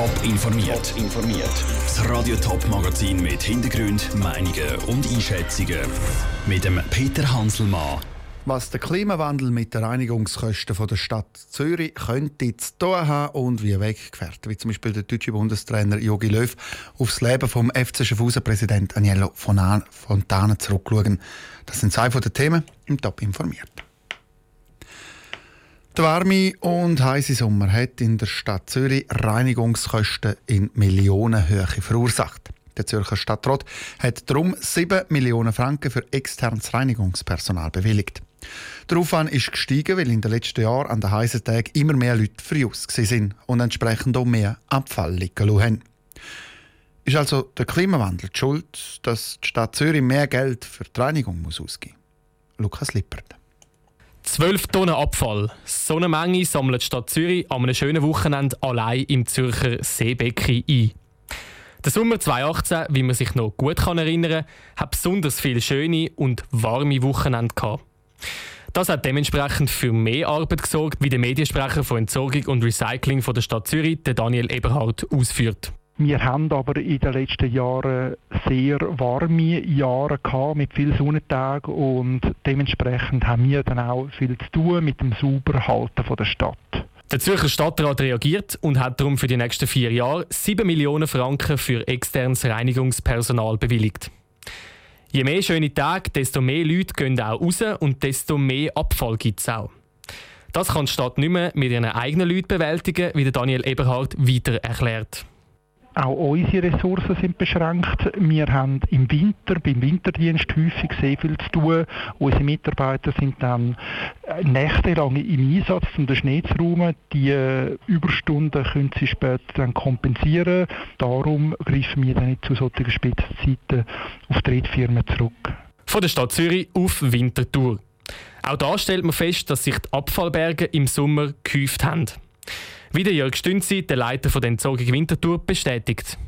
Top informiert. informiert. Das Radio Top Magazin mit Hintergrund, Meinungen und Einschätzungen mit dem Peter Hanselmann. Was der Klimawandel mit den Reinigungskosten von der Stadt Zürich könnte zu tun haben und wie weggefährt, wie zum Beispiel der deutsche Bundestrainer Jogi Löw aufs Leben vom FC Schaffhausen-Präsident Agnello Fontana zurückschauen. Das sind zwei von den Themen im Top informiert. Der warme und heiße Sommer hat in der Stadt Zürich Reinigungskosten in Millionenhöhe verursacht. Der Zürcher Stadtrat hat darum 7 Millionen Franken für externes Reinigungspersonal bewilligt. Der Aufwand ist gestiegen, weil in den letzten Jahren an den heißen Tagen immer mehr Leute früh aus sind und entsprechend auch mehr Abfall liegen haben. Ist also der Klimawandel die schuld, dass die Stadt Zürich mehr Geld für die Reinigung ausgeben muss? Lukas Lippert. 12 Tonnen Abfall. So eine Menge sammelt die Stadt Zürich an einem schönen Wochenende allein im Zürcher Seebecken ein. Der Sommer 2018, wie man sich noch gut erinnern kann, hat besonders viele schöne und warme Wochenende gehabt. Das hat dementsprechend für mehr Arbeit gesorgt, wie der Mediensprecher von Entsorgung und Recycling von der Stadt Zürich, Daniel Eberhardt, ausführt. Wir haben aber in den letzten Jahren sehr warme Jahre gehabt, mit vielen Sonnentagen und dementsprechend haben wir dann auch viel zu tun mit dem Sauberhalten der Stadt. Der Zürcher Stadtrat reagiert und hat darum für die nächsten vier Jahre 7 Millionen Franken für externes Reinigungspersonal bewilligt. Je mehr schöne Tage, desto mehr Leute gehen auch raus und desto mehr Abfall gibt es auch. Das kann die Stadt nicht mehr mit ihren eigenen Leuten bewältigen, wie Daniel Eberhardt weiter erklärt. Auch unsere Ressourcen sind beschränkt. Wir haben im Winter, beim Winterdienst häufig sehr viel zu tun. Unsere Mitarbeiter sind dann äh, nächtelang im Einsatz, um den Schnee zu räumen. Die äh, Überstunden können sie später dann kompensieren. Darum greifen wir dann nicht zu solchen Spitzzeiten auf Drittfirmen zurück. Von der Stadt Zürich auf Winterthur. Auch da stellt man fest, dass sich die Abfallberge im Sommer gehäuft haben. Wie der Jörg Stünzi, der Leiter von der Entsorgung Winterthur, bestätigt.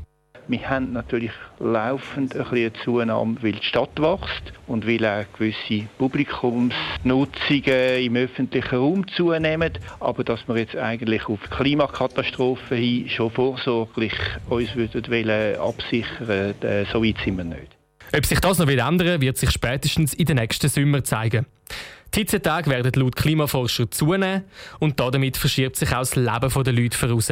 Wir haben natürlich laufend ein eine Zunahme, weil die Stadt wächst und weil auch gewisse Publikumsnutzungen im öffentlichen Raum zunehmen. Aber dass wir jetzt eigentlich auf Klimakatastrophen hin schon vorsorglich uns würden absichern wollen, so weit sind wir nicht. Ob sich das noch ändern wird sich spätestens in den nächsten Sommer zeigen. Die Hitzetage werden laut Klimaforscher zunehmen und damit verschiebt sich auch das Leben der Leute voraus.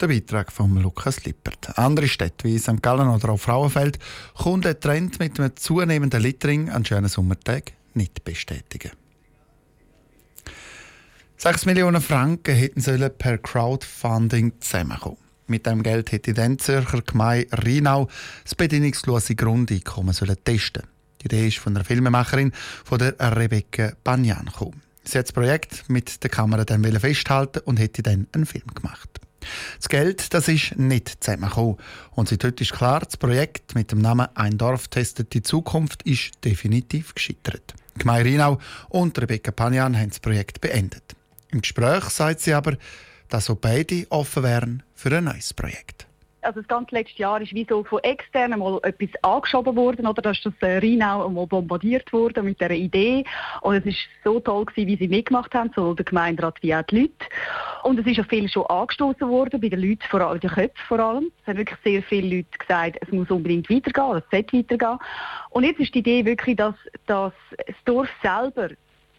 Der Beitrag von Lukas Lippert. Andere Städte wie St. Gallen oder auch Frauenfeld können den Trend mit einem zunehmenden Littering an schönen Sommertagen nicht bestätigen. 6 Millionen Franken hätten sollen per Crowdfunding zusammenkommen. Mit dem Geld hätte dann Zürcher Gemeinde Rheinau das bedingungslose Grundeinkommen testen sollen. Die Idee ist von einer Filmemacherin, von der Rebecca Banyan. Sie hat das Projekt mit der Kamera dann festhalten und hätte dann einen Film gemacht. Das Geld, das ist nicht zusammengekommen. Und seit heute ist klar, das Projekt mit dem Namen «Ein Dorf testet die Zukunft» ist definitiv gescheitert. Gemeinde Rheinau und Rebecca Panjan haben das Projekt beendet. Im Gespräch sagt sie aber, dass auch beide offen wären für ein neues Projekt also das ganze letzte Jahr ist wie so von externen mal etwas angeschoben worden, oder? Da ist das äh, Rheinau mal bombardiert worden mit dieser Idee. Und es ist so toll gewesen, wie sie mitgemacht haben, sowohl der Gemeinderat wie auch die Leute. Und es ist auch viel schon angestoßen worden, bei den Leuten, vor allem, den Köpfen vor allem. Es haben wirklich sehr viele Leute gesagt, es muss unbedingt weitergehen, es sollte weitergehen. Und jetzt ist die Idee wirklich, dass, dass das Dorf selber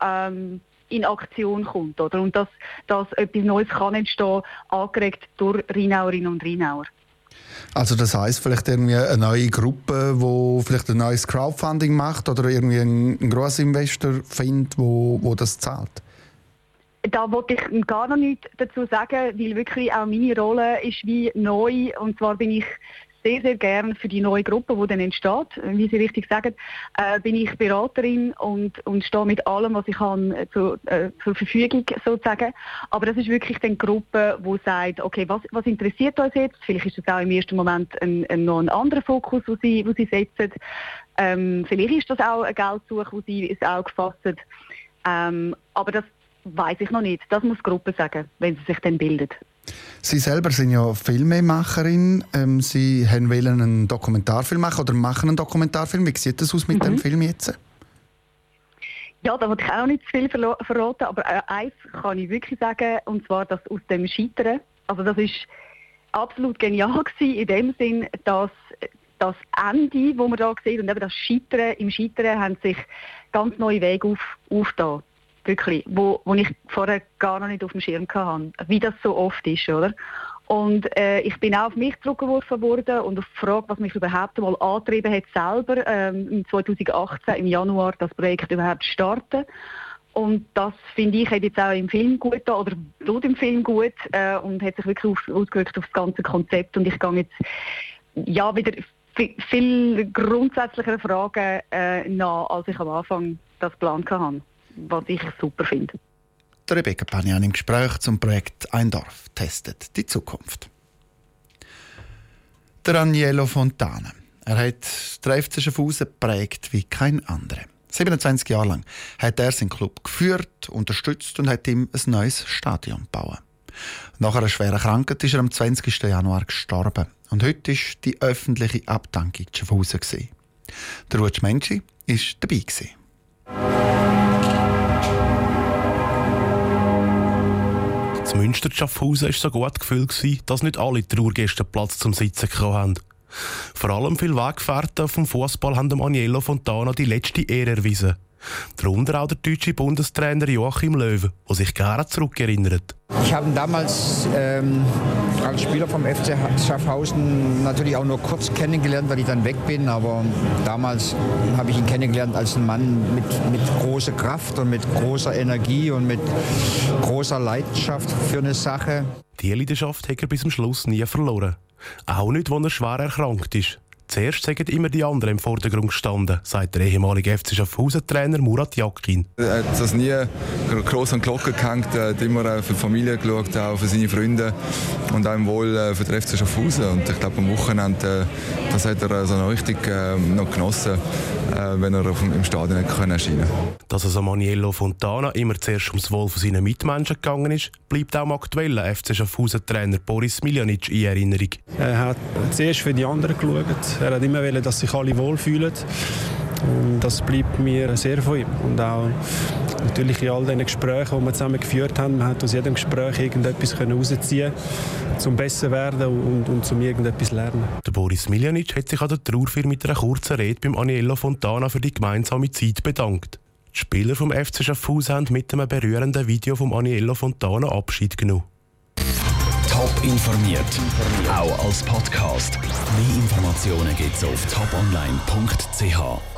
ähm, in Aktion kommt, oder? Und dass, dass etwas Neues kann entstehen, angeregt durch Rheinauerinnen und Rheinauer. Also das heißt vielleicht irgendwie eine neue Gruppe, wo vielleicht ein neues Crowdfunding macht oder irgendwie ein, ein Grossinvestor findet, wo, wo das zahlt? Da wollte ich gar noch nichts dazu sagen, weil wirklich auch meine Rolle ist wie neu und zwar bin ich sehr, sehr gerne für die neue Gruppe, die dann entsteht. Wie Sie richtig sagen, äh, bin ich Beraterin und, und stehe mit allem, was ich kann, äh, zu, äh, zur Verfügung sozusagen. Aber das ist wirklich die Gruppe, die sagt, okay, was, was interessiert uns jetzt? Vielleicht ist das auch im ersten Moment ein, ein, noch ein anderer Fokus, wo sie, wo sie setzen. Ähm, vielleicht ist das auch eine Geldsuche, wo sie ins Auge fassen. Ähm, aber das weiß ich noch nicht. Das muss die Gruppe sagen, wenn sie sich dann bildet. Sie selber sind ja Filmemacherin. Ähm, Sie wollen einen Dokumentarfilm machen oder machen einen Dokumentarfilm. Wie sieht das aus mit mhm. dem Film jetzt? Ja, da wollte ich auch nicht zu viel verraten, aber äh, eins kann ich wirklich sagen, und zwar, dass aus dem Scheitern, also das ist absolut genial gewesen, in dem Sinn, dass das Ende, wo man da sieht, und eben das Scheitern, im Scheitern haben sich ganz neue Wege auf, aufgetan. Wirklich, wo, wo ich vorher gar noch nicht auf dem Schirm hatte, wie das so oft ist, oder? Und äh, ich bin auch auf mich zurückgeworfen worden und auf die Frage, was mich überhaupt mal angetrieben hat, selber ähm, 2018 im Januar das Projekt überhaupt zu starten. Und das finde ich hat jetzt auch im Film gut oder tut im Film gut äh, und hat sich wirklich auf, ausgewirkt auf das ganze Konzept. Und ich gehe jetzt ja wieder viel grundsätzlichere Fragen äh, nach, als ich am Anfang das geplant hatte, was ich super finde. Rebecca Panian im Gespräch zum Projekt Ein Dorf testet die Zukunft. Der Agnello Fontana. Er hat den FC Schaffhausen geprägt wie kein anderer. 27 Jahre lang hat er seinen Club geführt, unterstützt und hat ihm ein neues Stadion gebaut. Nach einer schweren Krankheit ist er am 20. Januar gestorben. Und heute war die öffentliche Abdankung zu Schaffhausen. Der Rutsch Menschi war dabei. Das Münster Schaffhausen war so gut gefühlt, dass nicht alle Trauergäste Platz zum Sitzen hatten. Vor allem viele Weggefährten vom Fußball haben dem Agnello Fontana die letzte Ehre erwiesen. Darunter auch der deutsche Bundestrainer Joachim Löw, der sich gerne zurückerinnert. Ich habe ihn damals ähm, als Spieler vom FC Schaffhausen natürlich auch nur kurz kennengelernt, weil ich dann weg bin. Aber damals habe ich ihn kennengelernt als ein Mann mit, mit großer Kraft und mit großer Energie und mit großer Leidenschaft für eine Sache. Die Leidenschaft hat er bis zum Schluss nie verloren. Auch nicht, als er schwer erkrankt ist. Zuerst sind immer die anderen im Vordergrund gestanden, sagt der ehemalige FC Schaffhausen-Trainer Murat Jakin. Er hat das nie groß an die Glocke gehängt, er hat immer für die Familie geschaut, auch für seine Freunde und auch wohl äh, für den FC Schaffhausen. Und ich glaube, am Wochenende, äh, das hat er noch richtig äh, noch genossen, wenn er im Stadion nicht erscheinen konnte. Dass es am Aniello Fontana immer zuerst ums Wohl von seinen Mitmenschen gegangen ist, bleibt auch dem aktuellen FC Schaffhausen-Trainer Boris Miljanic in Erinnerung. Er hat zuerst für die anderen geschaut, er hat immer wollen, dass sich alle wohlfühlen. Und das bleibt mir sehr von ihm. Und auch natürlich in all den Gesprächen, die wir zusammen geführt haben, man hat aus jedem Gespräch irgendetwas herausziehen können, zum besser werden und, und zum irgendetwas lernen. Der Boris Miljanic hat sich an der Trauerfeier mit einer kurzen Rede beim Aniello Fontana für die gemeinsame Zeit bedankt. Die Spieler vom FC Schaffhausen haben mit einem berührenden Video vom Aniello Fontana Abschied genommen. Top informiert, auch als Podcast. Mehr Informationen gibt es auf toponline.ch.